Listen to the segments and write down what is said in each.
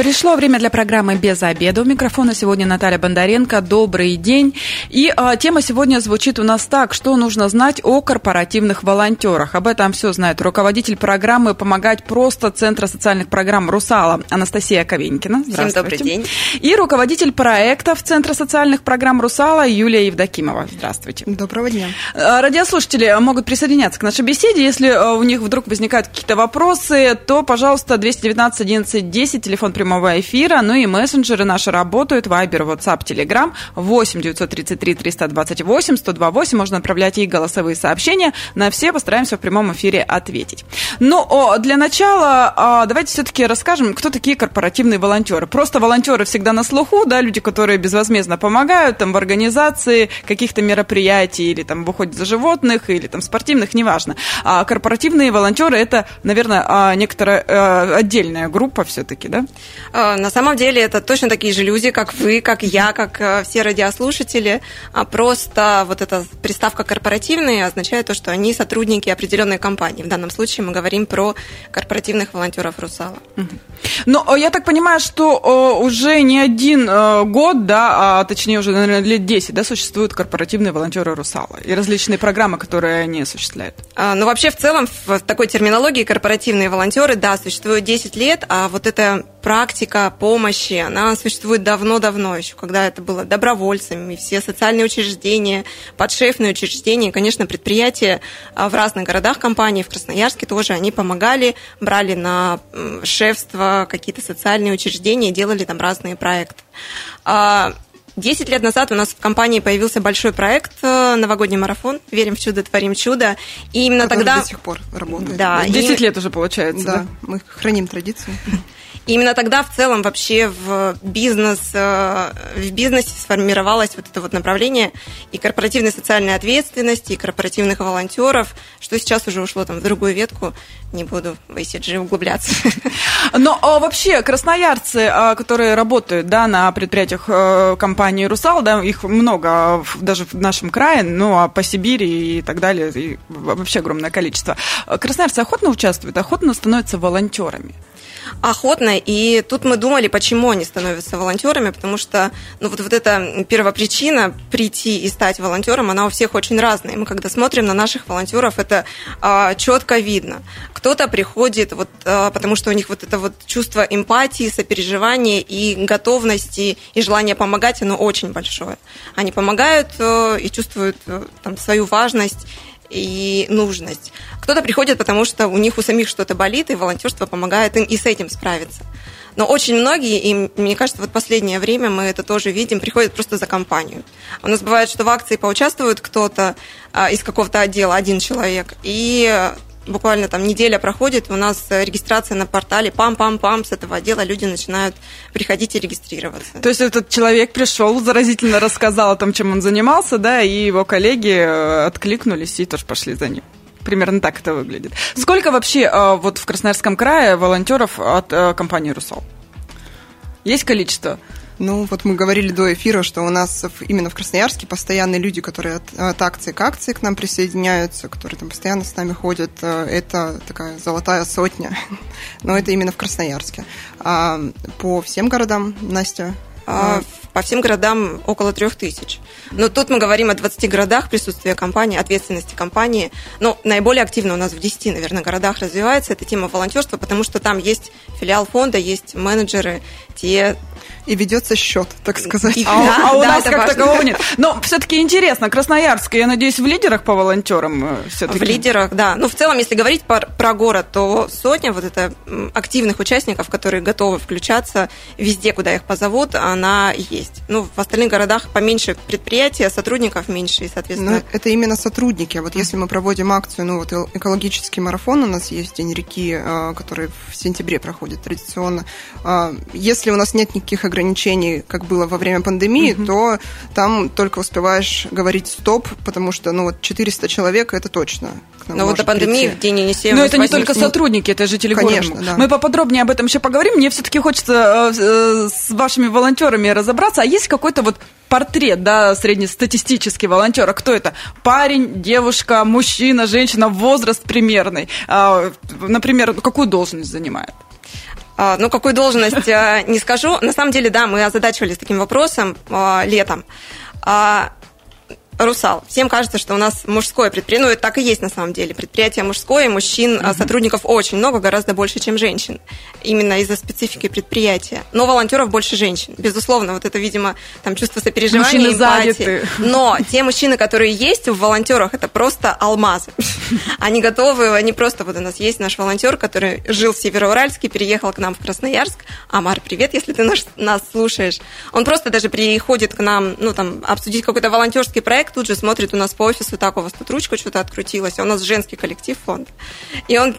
Пришло время для программы «Без обеда». У микрофона сегодня Наталья Бондаренко. Добрый день. И а, тема сегодня звучит у нас так. Что нужно знать о корпоративных волонтерах? Об этом все знает руководитель программы «Помогать просто» Центра социальных программ «Русала» Анастасия Ковенькина. Всем добрый день. И руководитель проектов Центра социальных программ «Русала» Юлия Евдокимова. Здравствуйте. Доброго дня. А, радиослушатели могут присоединяться к нашей беседе. Если а, у них вдруг возникают какие-то вопросы, то, пожалуйста, 219 11 10, телефон прямого прямого эфира. Ну и мессенджеры наши работают. Вайбер, WhatsApp, Telegram 8 933 328 128. Можно отправлять и голосовые сообщения. На все постараемся в прямом эфире ответить. Ну, для начала а, давайте все-таки расскажем, кто такие корпоративные волонтеры. Просто волонтеры всегда на слуху, да, люди, которые безвозмездно помогают там в организации каких-то мероприятий или там в за животных или там спортивных, неважно. А корпоративные волонтеры это, наверное, а, некоторая э, отдельная группа все-таки, да? Э, на самом деле это точно такие же люди, как вы, как я, как э, все радиослушатели. А просто вот эта приставка «корпоративные» означает то, что они сотрудники определенной компании. В данном случае мы говорим про корпоративных волонтеров «Русала». Но ну, я так понимаю, что уже не один э, год, да, а точнее уже, наверное, лет 10, да, существуют корпоративные волонтеры «Русала» и различные программы, которые они осуществляют. А, ну, вообще, в целом, в такой терминологии корпоративные волонтеры, да, существуют 10 лет, а вот это практика помощи, она существует давно-давно еще, когда это было добровольцами, все социальные учреждения, подшефные учреждения, конечно, предприятия а, в разных городах компании, в Красноярске тоже, они помогали, брали на шефство какие-то социальные учреждения, делали там разные проекты. А, десять лет назад у нас в компании появился большой проект э, «Новогодний марафон». Верим в чудо, творим чудо. И именно Который тогда... до сих пор работает. Да. Десять и... лет уже получается, да? да? мы храним традицию. И именно тогда в целом вообще в бизнес, э, в бизнесе сформировалось вот это вот направление и корпоративной социальной ответственности, и корпоративных волонтеров, что сейчас уже ушло там в другую ветку. Не буду в ICG углубляться. Но а, вообще красноярцы, а, которые работают да, на предприятиях а, компании «Русал», да, их много даже в нашем крае, ну а по Сибири и так далее, и вообще огромное количество. Красноярцы охотно участвуют, охотно становятся волонтерами охотно. И тут мы думали, почему они становятся волонтерами, потому что ну, вот, вот эта первопричина прийти и стать волонтером, она у всех очень разная. Мы когда смотрим на наших волонтеров, это а, четко видно. Кто-то приходит, вот, а, потому что у них вот это вот чувство эмпатии, сопереживания и готовности и желания помогать, оно очень большое. Они помогают а, и чувствуют а, там, свою важность и нужность. Кто-то приходит, потому что у них у самих что-то болит, и волонтерство помогает им и с этим справиться. Но очень многие, и мне кажется, вот последнее время мы это тоже видим, приходят просто за компанию. У нас бывает, что в акции поучаствует кто-то а, из какого-то отдела, один человек, и буквально там неделя проходит, у нас регистрация на портале, пам-пам-пам, с этого отдела люди начинают приходить и регистрироваться. То есть этот человек пришел, заразительно рассказал о том, чем он занимался, да, и его коллеги э, откликнулись и тоже пошли за ним. Примерно так это выглядит. Сколько вообще э, вот в Красноярском крае волонтеров от э, компании «Русал»? Есть количество? Ну, вот мы говорили до эфира, что у нас именно в Красноярске постоянные люди, которые от, от акции к акции к нам присоединяются, которые там постоянно с нами ходят. Э, это такая золотая сотня. Но это именно в Красноярске. А по всем городам, Настя? А, по всем городам около трех тысяч. Но тут мы говорим о 20 городах присутствия компании, ответственности компании. Но наиболее активно у нас в 10, наверное, городах развивается эта тема волонтерства, потому что там есть филиал фонда, есть менеджеры, те и ведется счет, так сказать. И, а, да, а у да, нас как такового нет. Но все-таки интересно, Красноярск, я надеюсь, в лидерах по волонтерам э, все-таки? В лидерах, да. Ну, в целом, если говорить про, про город, то сотня вот это активных участников, которые готовы включаться везде, куда их позовут, она есть. Ну, в остальных городах поменьше предприятия, сотрудников меньше, и, соответственно... Но это именно сотрудники. Вот если мы проводим акцию, ну, вот экологический марафон у нас есть, День реки, э, который в сентябре проходит традиционно. А, если у нас нет никаких ограничений, ограничений, как было во время пандемии, угу. то там только успеваешь говорить стоп, потому что, ну, вот 400 человек, это точно. Но вот до пандемии прийти. в день Енисеева... Но это не только сотрудники, это жители Конечно, города. Да. Мы поподробнее об этом еще поговорим. Мне все-таки хочется э, с вашими волонтерами разобраться. А есть какой-то вот портрет, да, среднестатистический волонтера. Кто это? Парень, девушка, мужчина, женщина, возраст примерный. А, например, какую должность занимает? А, ну, какую должность, а, не скажу. На самом деле, да, мы озадачивались таким вопросом летом. Русал. Всем кажется, что у нас мужское предприятие, ну, это так и есть на самом деле. Предприятие мужское, мужчин, угу. сотрудников очень много, гораздо больше, чем женщин. Именно из-за специфики предприятия. Но волонтеров больше женщин. Безусловно, вот это, видимо, там чувство сопереживания, мужчины эмпатии. Заняты. Но те мужчины, которые есть в волонтерах, это просто алмазы. Они готовы, они просто, вот у нас есть наш волонтер, который жил в Североуральске, переехал к нам в Красноярск. Амар, привет, если ты нас слушаешь. Он просто даже приходит к нам, ну, там, обсудить какой-то волонтерский проект, тут же смотрит у нас по офису, так, у вас тут ручка что-то открутилась, а у нас женский коллектив фонд. И он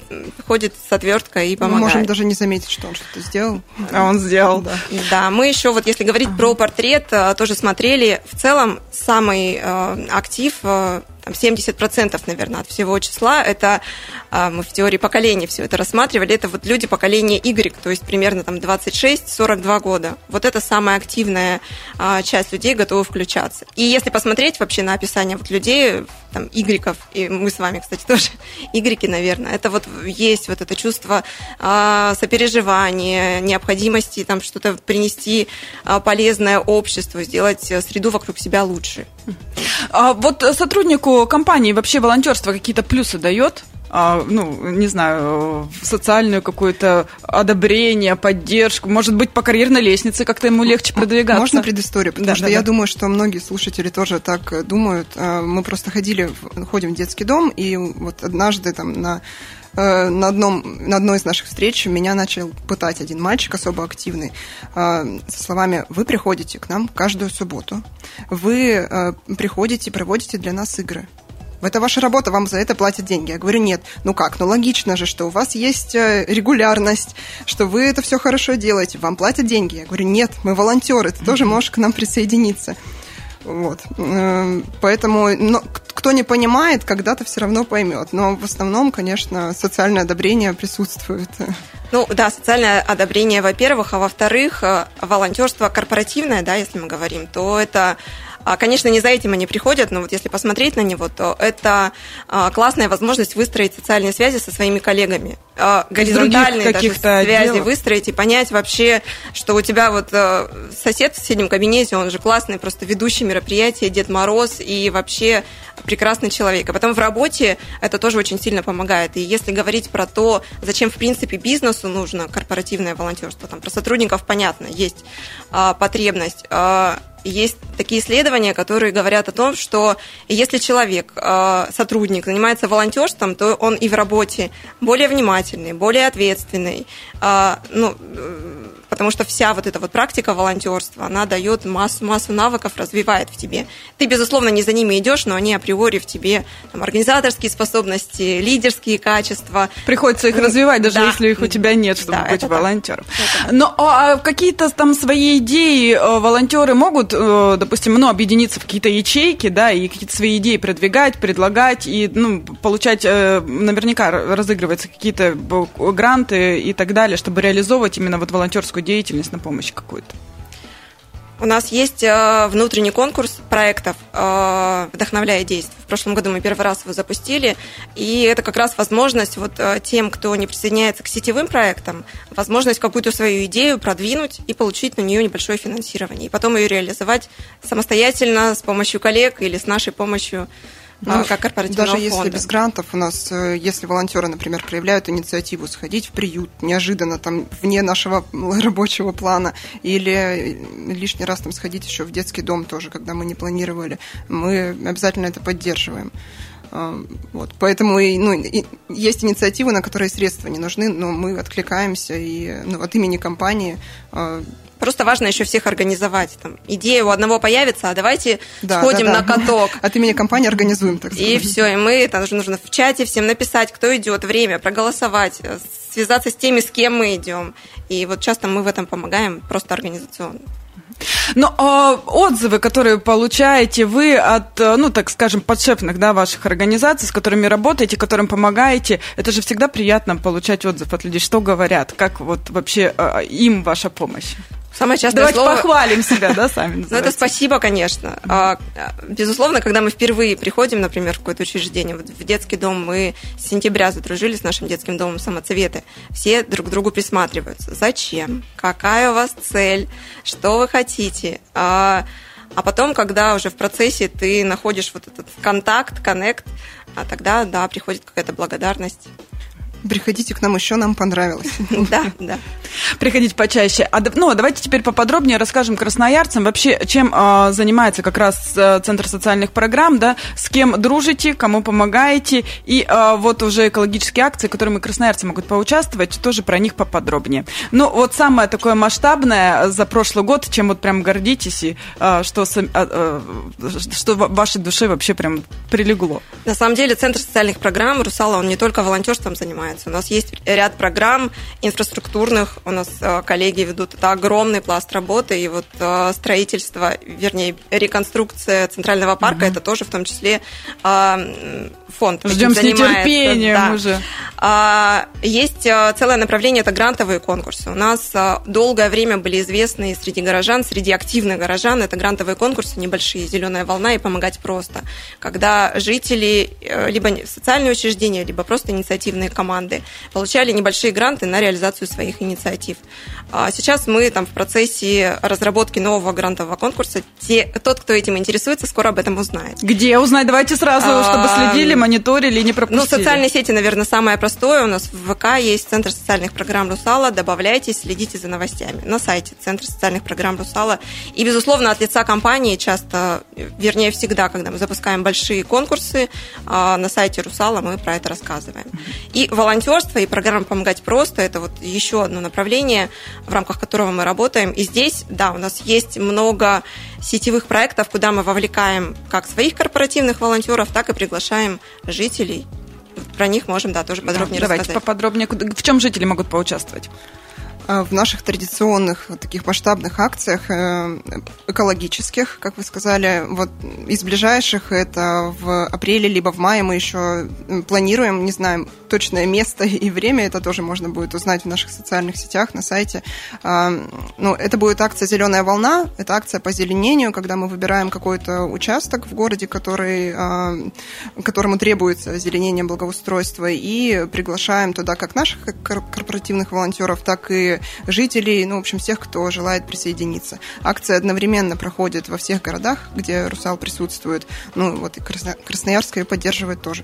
ходит с отверткой и помогает. Мы можем даже не заметить, что он что-то сделал. А он сделал. Да, да мы еще, вот если говорить ага. про портрет, э, тоже смотрели. В целом, самый э, актив э, там 70%, наверное, от всего числа, это а, мы в теории поколения все это рассматривали, это вот люди поколения Y, то есть примерно там 26-42 года. Вот это самая активная а, часть людей готова включаться. И если посмотреть вообще на описание вот людей, там, Y, и мы с вами, кстати, тоже Y, наверное, это вот есть вот это чувство а, сопереживания, необходимости там что-то принести полезное обществу, сделать среду вокруг себя лучше. Вот сотруднику компании вообще волонтерство какие-то плюсы дает? А, ну, не знаю, социальную какое-то одобрение, поддержку, может быть, по карьерной лестнице как-то ему легче продвигаться. Можно предысторию, потому да, что да, я да. думаю, что многие слушатели тоже так думают. А, мы просто ходили, ходим в детский дом, и вот однажды там на э, на, одном, на одной из наших встреч меня начал пытать один мальчик особо активный а, со словами «Вы приходите к нам каждую субботу, вы э, приходите, проводите для нас игры, это ваша работа, вам за это платят деньги. Я говорю, нет, ну как, ну логично же, что у вас есть э, регулярность, что вы это все хорошо делаете, вам платят деньги. Я говорю, нет, мы волонтеры, ты тоже можешь к нам присоединиться. Вот. Эм, поэтому но, кто не понимает, когда-то все равно поймет. Но в основном, конечно, социальное одобрение присутствует. Ну да, социальное одобрение, во-первых, а во-вторых, э, волонтерство корпоративное, да, если мы говорим, то это конечно, не за этим они приходят, но вот если посмотреть на него, то это а, классная возможность выстроить социальные связи со своими коллегами. А, горизонтальные даже связи делов. выстроить и понять вообще, что у тебя вот сосед в соседнем кабинете, он же классный, просто ведущий мероприятия, Дед Мороз и вообще прекрасный человек. А потом в работе это тоже очень сильно помогает. И если говорить про то, зачем в принципе бизнесу нужно корпоративное волонтерство, там про сотрудников понятно, есть потребность есть такие исследования, которые говорят о том, что если человек, э, сотрудник, занимается волонтерством, то он и в работе более внимательный, более ответственный. Э, ну, э, потому что вся вот эта вот практика волонтерства, она дает массу, массу навыков, развивает в тебе. Ты, безусловно, не за ними идешь, но они априори в тебе там, организаторские способности, лидерские качества. Приходится их развивать, даже да. если их у тебя нет, чтобы да, быть волонтером. Но а какие-то там свои идеи волонтеры могут Э, допустим, ну, объединиться в какие-то ячейки, да, и какие-то свои идеи продвигать, предлагать, и, ну, получать, э, наверняка разыгрываются какие-то гранты и так далее, чтобы реализовывать именно вот волонтерскую деятельность на помощь какую-то. У нас есть э, внутренний конкурс проектов э, «Вдохновляя действия». В прошлом году мы первый раз его запустили, и это как раз возможность вот э, тем, кто не присоединяется к сетевым проектам, возможность какую-то свою идею продвинуть и получить на нее небольшое финансирование, и потом ее реализовать самостоятельно с помощью коллег или с нашей помощью ну, как корпоративного Даже фонда. если без грантов у нас, э, если волонтеры, например, проявляют инициативу сходить в приют неожиданно, там, вне нашего рабочего плана, или лишний раз там сходить еще в детский дом тоже, когда мы не планировали, мы обязательно это поддерживаем. А, вот, поэтому и, ну, и есть инициативы, на которые средства не нужны, но мы откликаемся и ну, от имени компании Просто важно еще всех организовать. Там, идея у одного появится, а давайте Да, сходим да, на да. каток. От имени компании организуем, так И сказать. все, и мы, это нужно, нужно в чате всем написать, кто идет, время, проголосовать, э, связаться с теми, с кем мы идем. И вот часто мы в этом помогаем просто организационно. Но а, отзывы, которые получаете вы от, э, ну, так скажем, подшефных, да, ваших организаций, с которыми работаете, которым помогаете, это же всегда приятно получать отзыв от людей. Что говорят? Как вот вообще э, им ваша помощь? Самое частое Давайте слово... похвалим себя, да, сами Ну, это спасибо, конечно. А, Безусловно, когда мы впервые приходим, например, в какое-то учреждение, вот в детский дом, мы с сентября задружились с нашим детским домом самоцветы, все друг к другу присматриваются. Зачем? Какая у вас цель? Что вы хотите? А а потом, когда уже в процессе ты находишь вот этот контакт, коннект, а тогда, да, приходит какая-то благодарность. Приходите к нам еще, нам понравилось. Да, да. приходить почаще. А, ну, а давайте теперь поподробнее расскажем красноярцам вообще, чем э, занимается как раз э, Центр социальных программ, да, с кем дружите, кому помогаете, и э, вот уже экологические акции, в которых красноярцы могут поучаствовать, тоже про них поподробнее. Ну, вот самое такое масштабное за прошлый год, чем вот прям гордитесь, и э, что, э, э, что в вашей душе вообще прям прилегло. На самом деле Центр социальных программ «Русала», он не только волонтерством занимается. У нас есть ряд программ инфраструктурных. У нас э, коллеги ведут это огромный пласт работы. И вот э, строительство, вернее, реконструкция Центрального парка, это тоже в том числе э, фонд. Ждем с занимается. нетерпением Да. уже. А, Есть целое направление, это грантовые конкурсы. У нас долгое время были известны среди горожан, среди активных горожан, это грантовые конкурсы небольшие, «Зеленая волна» и «Помогать просто», когда жители либо социальные учреждения, либо просто инициативные команды получали небольшие гранты на реализацию своих инициатив. А Сейчас мы там в процессе разработки нового грантового конкурса. Те, тот, кто этим интересуется, скоро об этом узнает. Где узнать? Давайте сразу, чтобы следили, мониторили и не Ну, пропустили. социальные сети, наверное, самое простое. У нас в ВК есть Центр социальных программ «Русала». Добавляйтесь, следите за новостями. На сайте Центр социальных программ «Русала». И, безусловно, от лица компании часто, вернее, всегда, когда мы запускаем большие конкурсы, а, на сайте «Русала» мы про это рассказываем. И волонтерство, и программа «Помогать просто» – это вот еще одно направление, в рамках которого мы работаем. И здесь, да, у нас есть много сетевых проектов, куда мы вовлекаем как своих корпоративных волонтеров, так и приглашаем жителей. Про них можем, да, тоже подробнее Да, Давайте рассказать. поподробнее. Куда- В чем жители могут поучаствовать? А В наших традиционных таких масштабных акциях э, экологических, как вы сказали, вот из ближайших это в апреле либо в мае мы еще планируем, не знаем точное место и время, это тоже можно будет узнать в наших социальных сетях на сайте. А, Ну, это будет акция «Зеленая волна», это акция по зеленению, когда мы выбираем какой-то участок в городе, который, а, которому требуется озеленение благоустройства, и приглашаем туда как наших кор- корпоративных волонтеров, так и жителей, ну, в общем, всех, кто желает присоединиться. Акция одновременно проходит во всех городах, где «Русал» присутствует, ну, вот и Красно- Красноярск ее поддерживает тоже.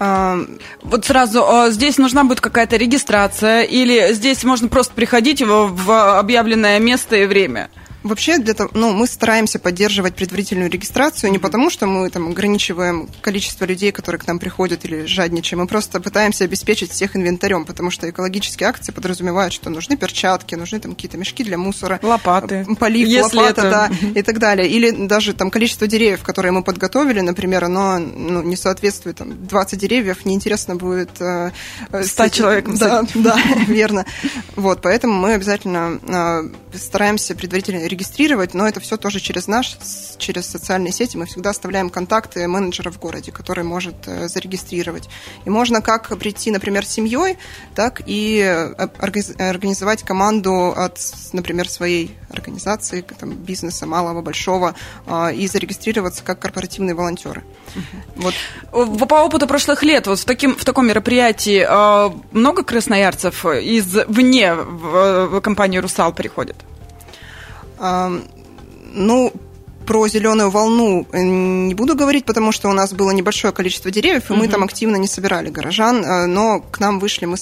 А, Вот сразу, э, здесь нужна будет какая-то регистрация, или здесь можно просто приходить в объявленное место и время? Вообще, для того, ну, мы стараемся поддерживать предварительную регистрацию не потому, что мы там ограничиваем количество людей, которые к нам приходят или жадничаем, мы просто пытаемся обеспечить всех инвентарем, потому что экологические акции подразумевают, что нужны перчатки, нужны там какие-то мешки для мусора, Лопаты. полив, Если лопата, это- да, и так далее. Или даже там количество деревьев, которые мы подготовили, например, оно ну, не соответствует, там, 20 деревьев, неинтересно будет... э, э, Ста с этим- человек Да, да, верно. Вот, поэтому мы обязательно э, стараемся предварительно регистрировать, но это все тоже через наш, через социальные сети. Мы всегда оставляем контакты менеджера в городе, который может э, зарегистрировать. И можно как прийти, например, с семьей, так и э, организ- организовать команду от, например, своей организации, там, бизнеса малого, большого, э, и зарегистрироваться как корпоративные волонтеры. Вот В- По опыту прошлых лет, вот в, таким, в таком мероприятии э, много красноярцев из вне в, компанию «Русал» приходят? Ам, Ну, про зеленую волну не буду говорить, потому что у нас было небольшое количество деревьев, и мы там активно не собирали горожан, но к нам вышли, мы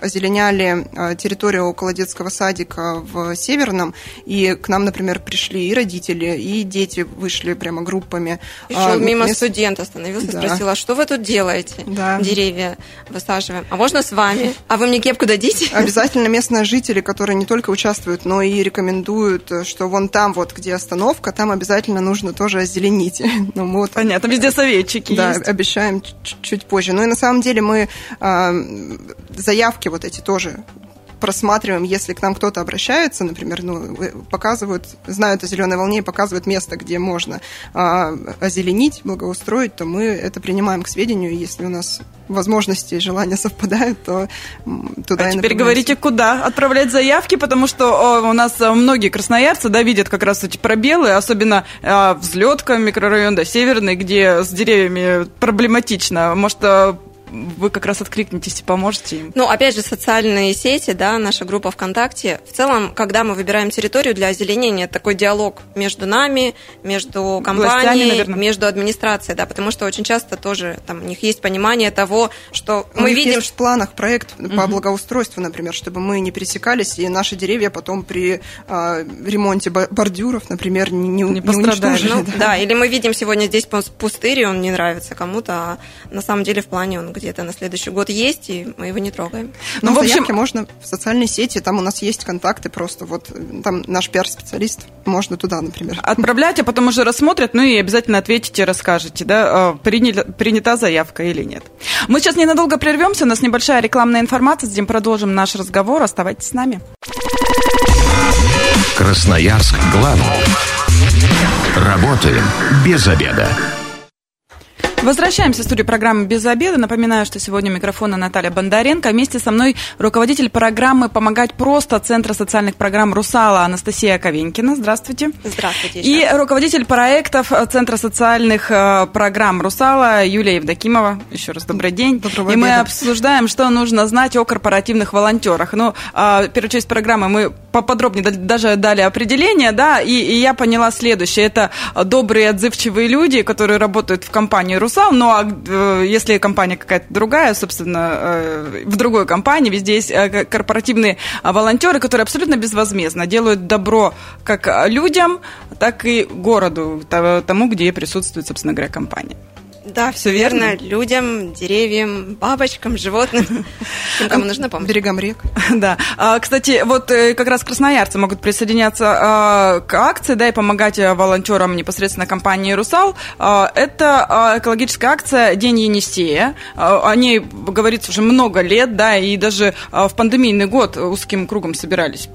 озеленяли территорию около детского садика в Северном, и к нам, например, пришли и родители, и дети вышли прямо группами. Еще а, мимо мест... студент остановился, да. спросила, что вы тут делаете? Да. Деревья высаживаем. А можно с вами? А вы мне кепку дадите? Обязательно местные жители, которые не только участвуют, но и рекомендуют, что вон там вот, где остановка, там обязательно нужно тоже озеленить. ну, вот. Понятно, везде советчики Да, есть. обещаем чуть позже. Ну и на самом деле мы э, заявки вот эти тоже просматриваем, если к нам кто-то обращается, например, ну, показывают, знают о зеленой волне и показывают место, где можно а, озеленить, благоустроить, то мы это принимаем к сведению, если у нас возможности и желания совпадают, то туда а и теперь говорите, куда отправлять заявки, потому что о, у нас многие красноярцы да, видят как раз эти пробелы, особенно э, взлетка микрорайон, да, северный, где с деревьями проблематично. Может, вы как раз откликнетесь и поможете им. Ну, опять же, социальные сети, да, наша группа ВКонтакте. В целом, когда мы выбираем территорию для озеленения, такой диалог между нами, между компанией, между администрацией, да, потому что очень часто тоже там у них есть понимание того, что у мы видим... Есть в планах проект угу. по благоустройству, например, чтобы мы не пересекались, и наши деревья потом при э, ремонте бордюров, например, не, не, не, уничтожили. Ну, да. да, или мы видим сегодня здесь пустырь, и он не нравится кому-то, а на самом деле в плане он где-то на следующий год есть, и мы его не трогаем. Ну, в общем, можно в социальной сети, там у нас есть контакты просто, вот там наш пиар-специалист, можно туда, например. Отправлять, а потом уже рассмотрят, ну и обязательно ответите, расскажете, да, а, принята заявка или нет. Мы сейчас ненадолго прервемся, у нас небольшая рекламная информация, затем продолжим наш разговор, оставайтесь с нами. Красноярск главный. Работаем без обеда. Возвращаемся в студию программы «Без обеда». Напоминаю, что сегодня у микрофона Наталья Бондаренко. Вместе со мной руководитель программы «Помогать просто» Центра социальных программ «Русала» Анастасия Ковенькина. Здравствуйте. Здравствуйте. И руководитель проектов Центра социальных э, программ «Русала» Юлия Евдокимова. Еще раз добрый день. Доброго И мы обсуждаем, что нужно знать о корпоративных волонтерах. Ну, а, первую часть программы мы поподробнее даже дали определение, да, и, и я поняла следующее. Это добрые, отзывчивые люди, которые работают в компании «Русала», написал, но э, если компания какая-то другая, собственно, э, в другой компании, везде есть э, корпоративные волонтеры, которые абсолютно безвозмездно делают добро как людям, так и городу, тому, где присутствует, собственно говоря, компания. Да, все верно. верно. Людям, деревьям, бабочкам, животным, тем, кому нужна помощь. Берегам рек. Да. А, кстати, вот э, как раз красноярцы могут присоединяться а, к акции, да, и помогать э, волонтерам непосредственно компании «Русал». А, это экологическая акция «День Енисея». О ней говорится уже много лет, да, и даже в пандемийный год узким кругом собирались,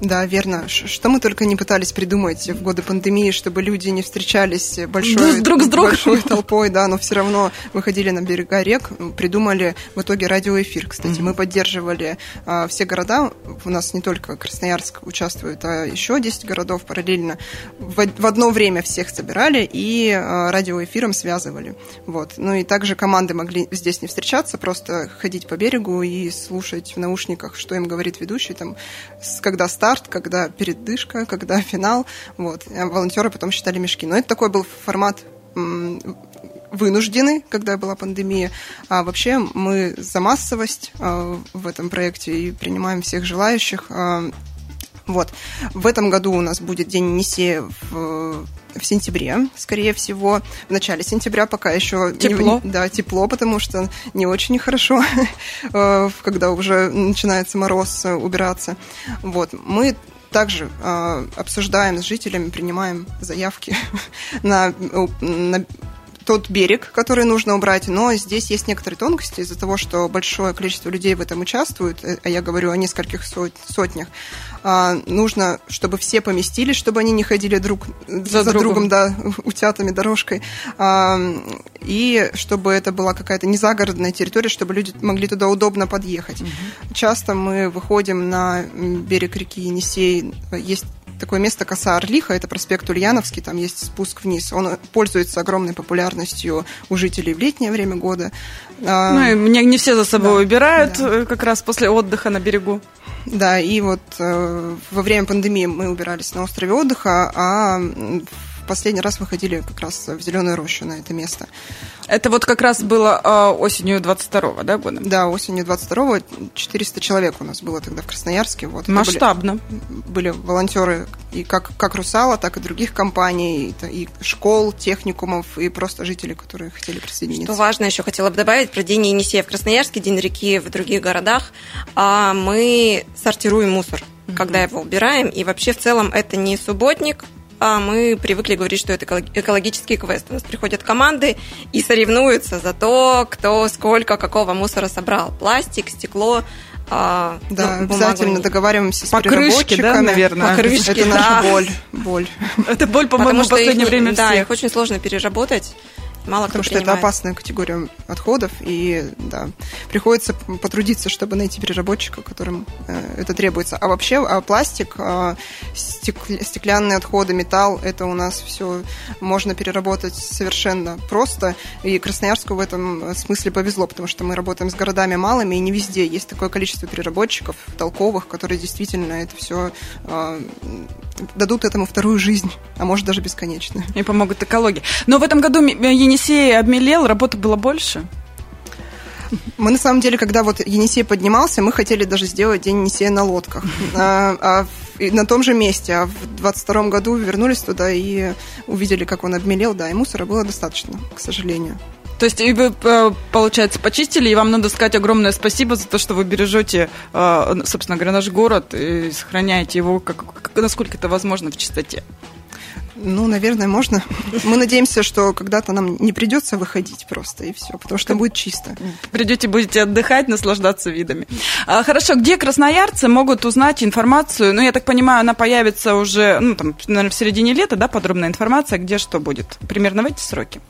Да, верно. Что мы только не пытались придумать в годы пандемии, чтобы люди не встречались большой, друг с другом. большой толпой, да, но все равно выходили на берега рек, придумали в итоге радиоэфир, кстати. Mm-hmm. Мы поддерживали а, все города, у нас не только Красноярск участвует, а еще 10 городов параллельно. В, в одно время всех собирали и а, радиоэфиром связывали. Вот. Ну и также команды могли здесь не встречаться, просто ходить по берегу и слушать в наушниках, что им говорит ведущий, там, когда старт, когда передышка, когда финал. Вот. А волонтеры потом считали мешки. Но это такой был формат вынуждены, когда была пандемия. А вообще мы за массовость а, в этом проекте и принимаем всех желающих. А, вот. В этом году у нас будет День Енисея в, в сентябре, скорее всего. В начале сентября пока еще... Тепло. Не, да, тепло, потому что не очень хорошо, а, когда уже начинается мороз убираться. Вот. Мы также э, обсуждаем с жителями, принимаем заявки на, на тот берег, который нужно убрать, но здесь есть некоторые тонкости из-за того, что большое количество людей в этом участвует, э, а я говорю о нескольких сот, сотнях. А, нужно, чтобы все поместились, чтобы они не ходили друг за, за другом, другом да, утятами дорожкой, а, и чтобы это была какая-то не загородная территория, чтобы люди могли туда удобно подъехать. Угу. Часто мы выходим на берег реки Енисей, есть такое место Коса Орлиха, это проспект Ульяновский, там есть спуск вниз. Он пользуется огромной популярностью у жителей в летнее время года. А, ну, и не, не все за собой да, убирают да. Э, как раз после отдыха на берегу. Да, и вот э, во время пандемии мы убирались на острове отдыха, а в последний раз выходили как раз в Зеленую рощу на это место. Это вот как раз было э, осенью 22 да, года? Да, осенью 22-го 400 человек у нас было тогда в Красноярске. Вот. Масштабно. Были, были волонтеры и как, как «Русала», так и других компаний, и, и школ, техникумов, и просто жители, которые хотели присоединиться. Что важно, еще хотела бы добавить про День Енисея в Красноярске, День реки в других городах. А мы сортируем мусор, когда его убираем, и вообще в целом это не субботник, а мы привыкли говорить, что это экологический квест. У нас приходят команды и соревнуются за то, кто сколько какого мусора собрал. Пластик, стекло, а, да, ну, обязательно бумагу. договариваемся с Покрышки, да, наверное. Покрышки, это да. наша боль. боль. Это боль, по-моему, в последнее время всех. Да, их очень сложно переработать мало Потому что это опасная категория отходов, и да, приходится потрудиться, чтобы найти переработчика, которым э, это требуется. А вообще а пластик, э, стеклянные отходы, металл, это у нас все можно переработать совершенно просто. И Красноярску в этом смысле повезло, потому что мы работаем с городами малыми, и не везде есть такое количество переработчиков толковых, которые действительно это все э, дадут этому вторую жизнь, а может даже бесконечную. И помогут экологии. Но в этом году Енисей обмелел, работы было больше? Мы на самом деле, когда вот Енисей поднимался, мы хотели даже сделать День Енисея на лодках. А, а на том же месте. А в 22 году вернулись туда и увидели, как он обмелел. Да, и мусора было достаточно, к сожалению. То есть вы, э, получается, почистили, и вам надо сказать огромное спасибо за то, что вы бережете, э, собственно говоря, наш город и сохраняете его, как, как, насколько это возможно, в чистоте. Ну, наверное, можно. Мы надеемся, что когда-то нам не придется выходить просто, и все, потому что будет чисто. Придете, будете отдыхать, наслаждаться видами. А, хорошо, где красноярцы могут узнать информацию? Ну, я так понимаю, она появится уже, ну, там, наверное, в середине лета, да, подробная информация, где что будет? Примерно в эти сроки?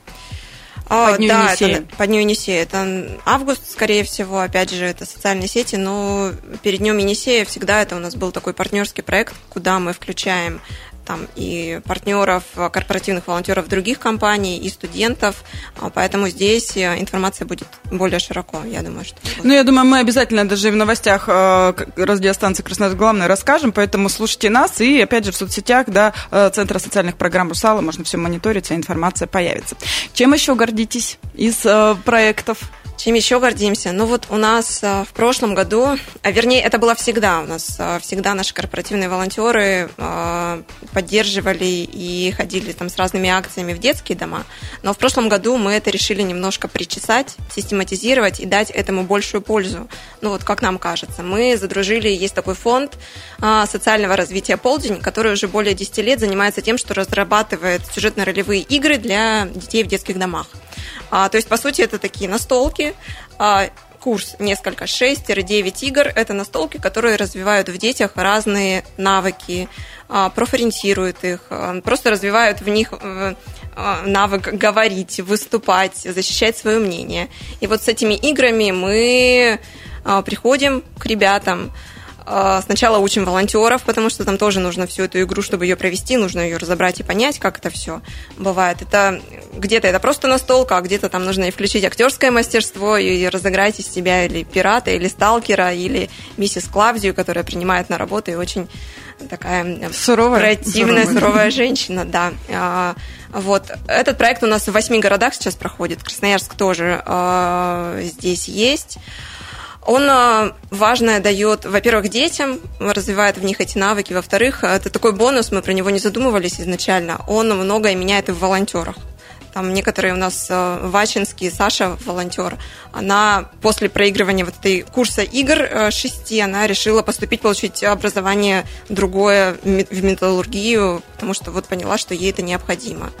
А, по Дню да, Енисея. Это, по Дню Енисея. Это август, скорее всего, опять же, это социальные сети, но перед Днем Енисея всегда это у нас был такой партнерский проект, куда мы включаем там и партнеров, корпоративных волонтеров других компаний, и студентов, а, поэтому здесь э, информация будет более широко, я думаю, что. Ну, я думаю, мы обязательно даже в новостях э, радиостанции Краснодар главное расскажем, поэтому слушайте нас, и опять же в соцсетях, да, э, Центра социальных программ «Русала» можно все мониторить, вся информация появится. Чем еще гордитесь из проектов? Чем еще гордимся? Ну вот у нас а, в прошлом году, а вернее это было всегда, у нас а, всегда наши корпоративные волонтеры а, поддерживали и ходили там с разными акциями в детские дома, но в прошлом году мы это решили немножко причесать, систематизировать и дать этому большую пользу. Ну вот как нам кажется, мы задружили, есть такой фонд социального развития «Полдень», который уже более 10 лет занимается тем, что разрабатывает сюжетно-ролевые игры для детей в детских домах. А, то есть, по сути, это такие настолки, а, курс несколько, 6-9 игр. Это настолки, которые развивают в детях разные навыки, а, профориентируют их, а, просто развивают в них а, навык говорить, выступать, защищать свое мнение. И вот с этими играми мы приходим к ребятам, сначала учим волонтеров, потому что там тоже нужно всю эту игру, чтобы ее провести, нужно ее разобрать и понять, как это все бывает. Это где-то это просто настолка, а где-то там нужно и включить актерское мастерство и разыграть из себя или пирата, или сталкера, или миссис Клавзию, которая принимает на работу и очень такая суровая, противная, суровая, суровая женщина, да. А, вот. Этот проект у нас в восьми городах сейчас проходит. Красноярск тоже э, здесь есть. Он а, важное дает, во-первых, детям, развивает в них эти навыки, во-вторых, это такой бонус, мы про него не задумывались изначально, он многое меняет и в волонтерах. Там некоторые у нас а, Вачинский, Саша, волонтер, она после проигрывания вот этой курса игр а, шести, она решила поступить, получить образование другое в металлургию, потому что вот поняла, что ей это необходимо.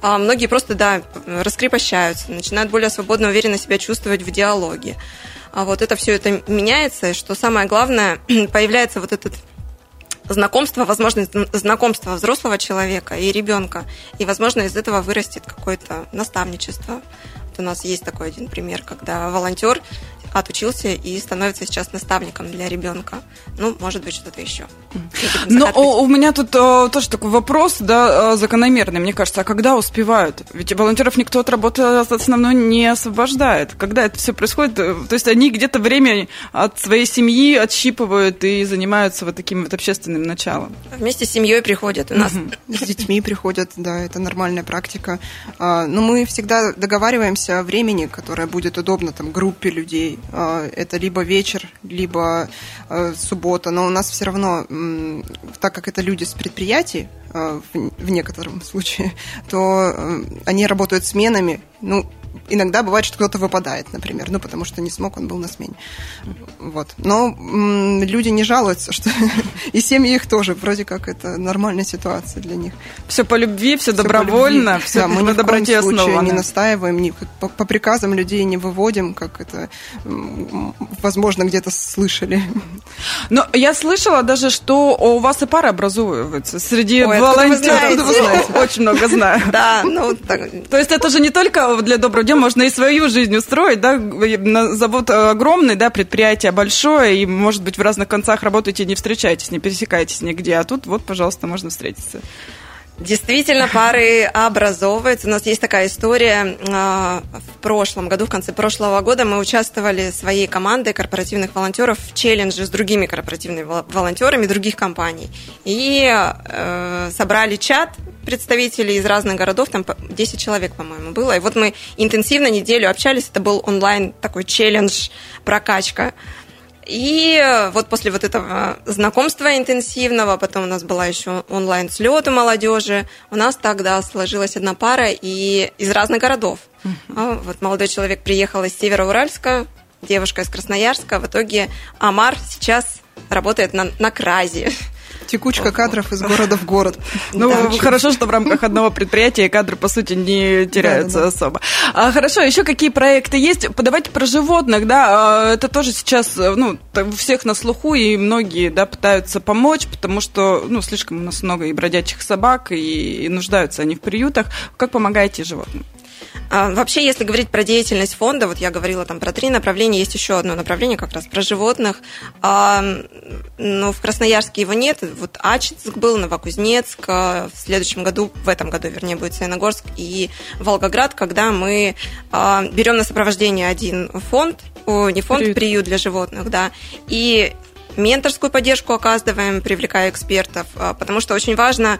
А многие просто, да, раскрепощаются, начинают более свободно, уверенно себя чувствовать в диалоге. А вот это все это меняется, и что самое главное, появляется вот этот знакомство, возможность знакомства взрослого человека и ребенка. И, возможно, из этого вырастет какое-то наставничество. Вот у нас есть такой один пример, когда волонтер отучился и становится сейчас наставником для ребенка. Ну, может быть, что-то еще. Но у, у меня тут о, тоже такой вопрос, да, закономерный, мне кажется, а когда успевают? Ведь волонтеров никто от работы основной не освобождает. Когда это все происходит? То есть они где-то время от своей семьи отщипывают и занимаются вот таким вот общественным началом. Вместе с семьей приходят. У нас с детьми приходят, да, это нормальная практика. А, но мы всегда договариваемся о времени, которое будет удобно там группе людей. А, это либо вечер, либо а, суббота. Но у нас все равно, так как это люди с предприятий, в некотором случае, то они работают сменами. Ну, иногда бывает, что кто-то выпадает, например, ну, потому что не смог, он был на смене. Вот. Но м- люди не жалуются, что и семьи их тоже, вроде как это нормальная ситуация для них. Все по любви, все, все добровольно, все да, мы на доброте основано. не настаиваем, не, по, по приказам людей не выводим, как это, возможно, где-то слышали. Но я слышала даже, что у вас и пары образуются среди Ой, волонтеров. Очень много знаю. Да, ну, так. То есть это же не только для доброго дела, можно и свою жизнь устроить, да, завод огромный, да, предприятие большое, и, может быть, в разных концах работаете, не встречаетесь, не пересекаетесь нигде, а тут вот, пожалуйста, можно встретиться. Действительно, пары образовываются. У нас есть такая история. А, в прошлом году, в конце прошлого года, мы участвовали своей командой корпоративных волонтеров в челлендже с другими корпоративными волонтерами других компаний. И э, собрали чат представителей из разных городов, там 10 человек, по-моему, было. И вот мы интенсивно неделю общались. Это был онлайн такой челлендж, прокачка. И вот после вот этого знакомства интенсивного, потом у нас была еще онлайн-слет у молодежи, у нас тогда сложилась одна пара и из разных городов. Uh-huh. Вот молодой человек приехал из Североуральска, девушка из Красноярска. В итоге Амар сейчас работает на, на Кразе. Текучка кадров из города в город. Ну, хорошо, что в рамках одного предприятия кадры, по сути, не теряются особо. А, хорошо, еще какие проекты есть? Давайте про животных, да, а, это тоже сейчас, ну, всех на слуху, и многие, да, пытаются помочь, потому что, ну, слишком у нас много и бродячих собак, и нуждаются они в приютах. Как помогаете животным? А, вообще, если говорить про деятельность фонда, вот я говорила там про три направления, есть еще одно направление как раз про животных. А, но в Красноярске его нет. Вот Ачинск был, Новокузнецк. А, в следующем году, в этом году, вернее, будет Саяногорск и Волгоград, когда мы берем на сопровождение один фонд, о, не фонд, приют. приют для животных, да, и менторскую поддержку оказываем, привлекая экспертов, а, потому что очень важно,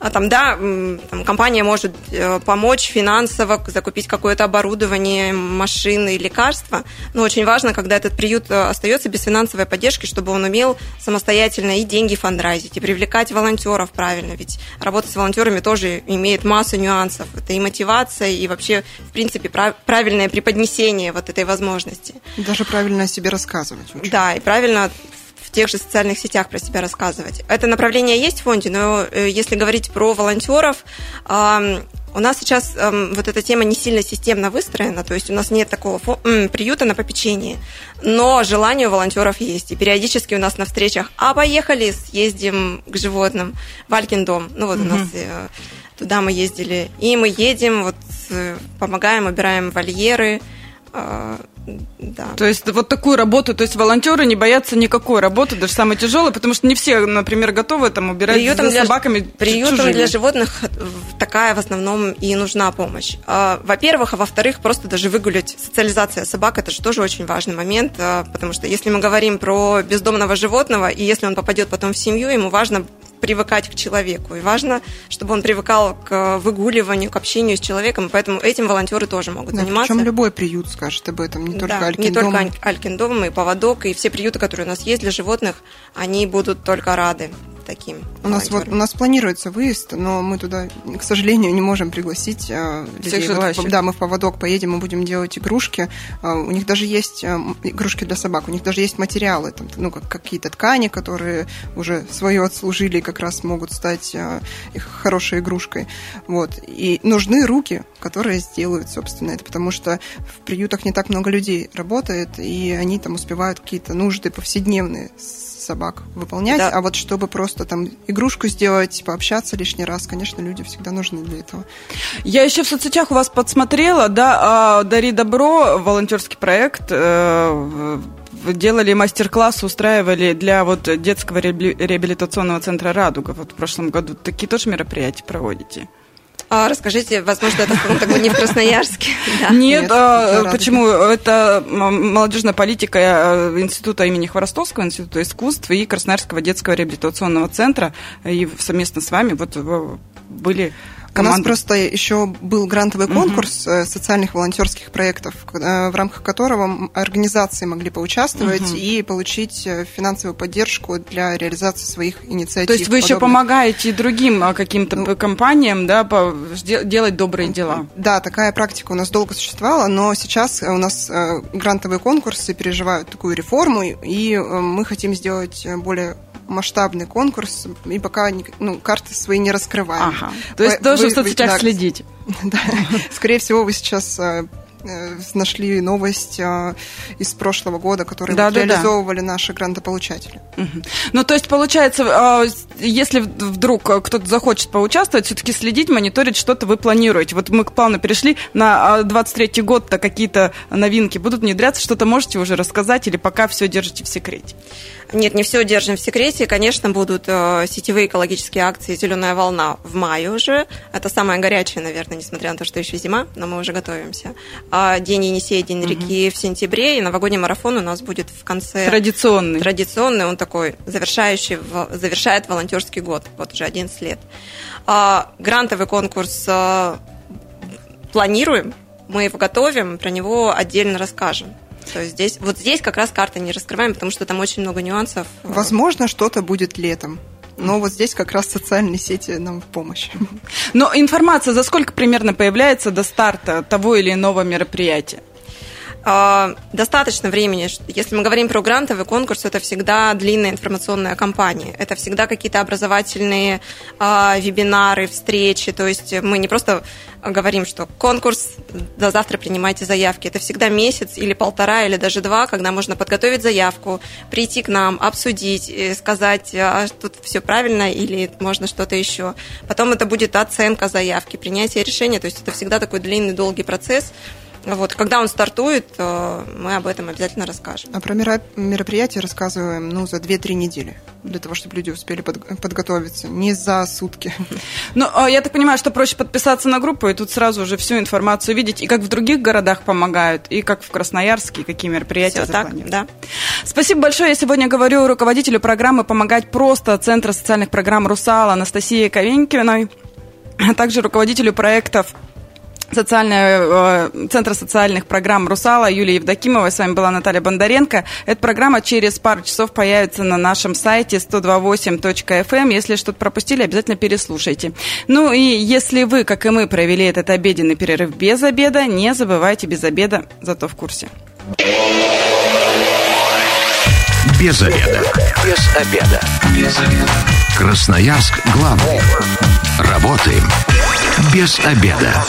а, там, да, там, компания может э, помочь финансово закупить какое-то оборудование, машины, лекарства, но очень важно, когда этот приют э, остается без финансовой поддержки, чтобы он умел самостоятельно и деньги фандрайзить, и привлекать волонтеров правильно, ведь работа с волонтерами тоже имеет массу нюансов. Это и мотивация, и вообще, в принципе, правильное преподнесение вот этой возможности. Даже правильно о себе рассказывать. Очень. Да, и правильно тех же социальных сетях про себя рассказывать. Это направление есть в фонде, но э, если говорить про волонтеров, у нас сейчас эм, вот эта тема не сильно системно выстроена, то есть у нас нет такого фо- м, приюта на попечении, но желание у волонтеров есть. И периодически у нас на встречах, а поехали, съездим к животным в Алькин дом. Ну вот mm-hmm. у нас э, туда мы ездили. И мы едем, вот э, помогаем, убираем вольеры, э, да. То есть вот такую работу, то есть волонтеры не боятся никакой работы, даже самой тяжелой, потому что не все, например, готовы там убирать приютом за для, собаками Приютам чужими. для животных такая в основном и нужна помощь. А, во-первых, а во-вторых, просто даже выгулять социализация собак, это же тоже очень важный момент, а, потому что если мы говорим про бездомного животного, и если он попадет потом в семью, ему важно привыкать к человеку. И важно, чтобы он привыкал к выгуливанию, к общению с человеком. Поэтому этим волонтеры тоже могут да, заниматься. Причем любой приют скажет об этом, не только да, Алькин Не только Алькин дом и поводок, и все приюты, которые у нас есть для животных, они будут только рады таким. У нас вот у нас планируется выезд, но мы туда, к сожалению, не можем пригласить э, людей. Вот, да, мы в поводок поедем, мы будем делать игрушки. Э, у них даже есть э, игрушки для собак, у них даже есть материалы, там, ну как какие-то ткани, которые уже свое отслужили и как раз могут стать их хорошей игрушкой. Вот и нужны руки, которые сделают, собственно, это, потому что в приютах не так много людей работает, и они там успевают какие-то нужды повседневные собак выполнять, Да. а вот чтобы просто там игрушку сделать, пообщаться лишний раз, конечно, люди всегда нужны для этого. Я еще в соцсетях у вас подсмотрела, да, а, Дари Добро, волонтерский проект, э, делали мастер-класс, устраивали для вот детского реабили- реабилитационного центра «Радуга». Вот в прошлом году такие тоже мероприятия проводите? А, расскажите, возможно, это в каком-то не в Красноярске. Да. Нет, Нет, а, почему? Это молодежная политика э, Института имени Хворостовского, Института искусств и Красноярского детского реабилитационного центра. И совместно с вами вот э, были У нас просто еще был грантовый конкурс э, социальных волонтерских проектов, э, в рамках которого организации могли поучаствовать Мгм. и получить э, финансовую поддержку для реализации своих инициатив. То есть вы еще подобных. помогаете и другим каким-то Ну, компаниям, да, по- делать добрые дела. Да, такая практика у нас долго существовала, но сейчас у нас грантовые конкурсы переживают такую реформу, и мы хотим сделать более масштабный конкурс, и пока ну, карты свои не раскрываем. Ага. То есть Вы- тоже вы- в соцсетях да, следить. Да. Скорее всего, вы сейчас э, нашли новость э, из прошлого года, которую Да, да, да. реализовывали наши грантополучатели. Мгм. Ну, то есть, получается, а, если вдруг а, кто-то захочет поучаствовать, все-таки следить, мониторить, что-то вы планируете. Вот мы плавно перешли на а, 23-й год-то какие-то новинки будут внедряться, что-то можете уже рассказать или пока все держите в секрете? Нет, не все держим в секрете. Конечно, будут э, сетевые экологические акции «Зеленая волна» в мае уже. Это самая горячая, наверное, несмотря на то, что еще зима, но мы уже готовимся. А День Енисея, День реки в сентябре, и новогодний марафон у нас будет в конце... Традиционный. Традиционный, он такой завершающий, в- завершает волонтерский год, вот уже 11 лет. А, грантовый конкурс а, планируем, мы его готовим, про него отдельно расскажем. То есть здесь, вот здесь как раз карты не раскрываем, потому что там очень много нюансов. Возможно, что-то будет летом. Но вот здесь как раз социальные сети нам в помощь. Но информация за сколько примерно появляется до старта того или иного мероприятия? А, Достаточно времени. Если мы говорим про грантовый конкурс, это всегда длинная информационная кампания. Это всегда какие-то образовательные а, вебинары, встречи. То есть мы не просто говорим, что конкурс, до завтра принимайте заявки. Это всегда месяц или полтора, или даже два, когда можно подготовить заявку, прийти к нам, обсудить, э, сказать, а тут все правильно или можно что-то еще. Потом это будет оценка заявки, принятие решения. То есть это всегда такой длинный, долгий процесс. Вот, когда он стартует, э, мы об этом обязательно расскажем. А про мероприятие рассказываем ну, за 2-3 недели, для того, чтобы люди успели под- подготовиться. Не за сутки. Ну, а, я так понимаю, что проще подписаться на группу и тут сразу уже всю информацию видеть, и как в других городах помогают, и как в Красноярске, и какие мероприятия Все так, да. Спасибо большое. Я сегодня говорю руководителю программы «Помогать просто» Центра социальных программ «Русал» Анастасии Ковенькиной, а также руководителю проектов социальная, э, Центра социальных программ «Русала» Юлия Евдокимова. С вами была Наталья Бондаренко. Эта программа через пару часов появится на нашем сайте 128.fm. Если что-то пропустили, обязательно переслушайте. Ну и если вы, как и мы, провели этот обеденный перерыв без обеда, не забывайте без обеда, зато в курсе. Без обеда. Без обеда. Без обеда. Красноярск главный. Работаем без обеда.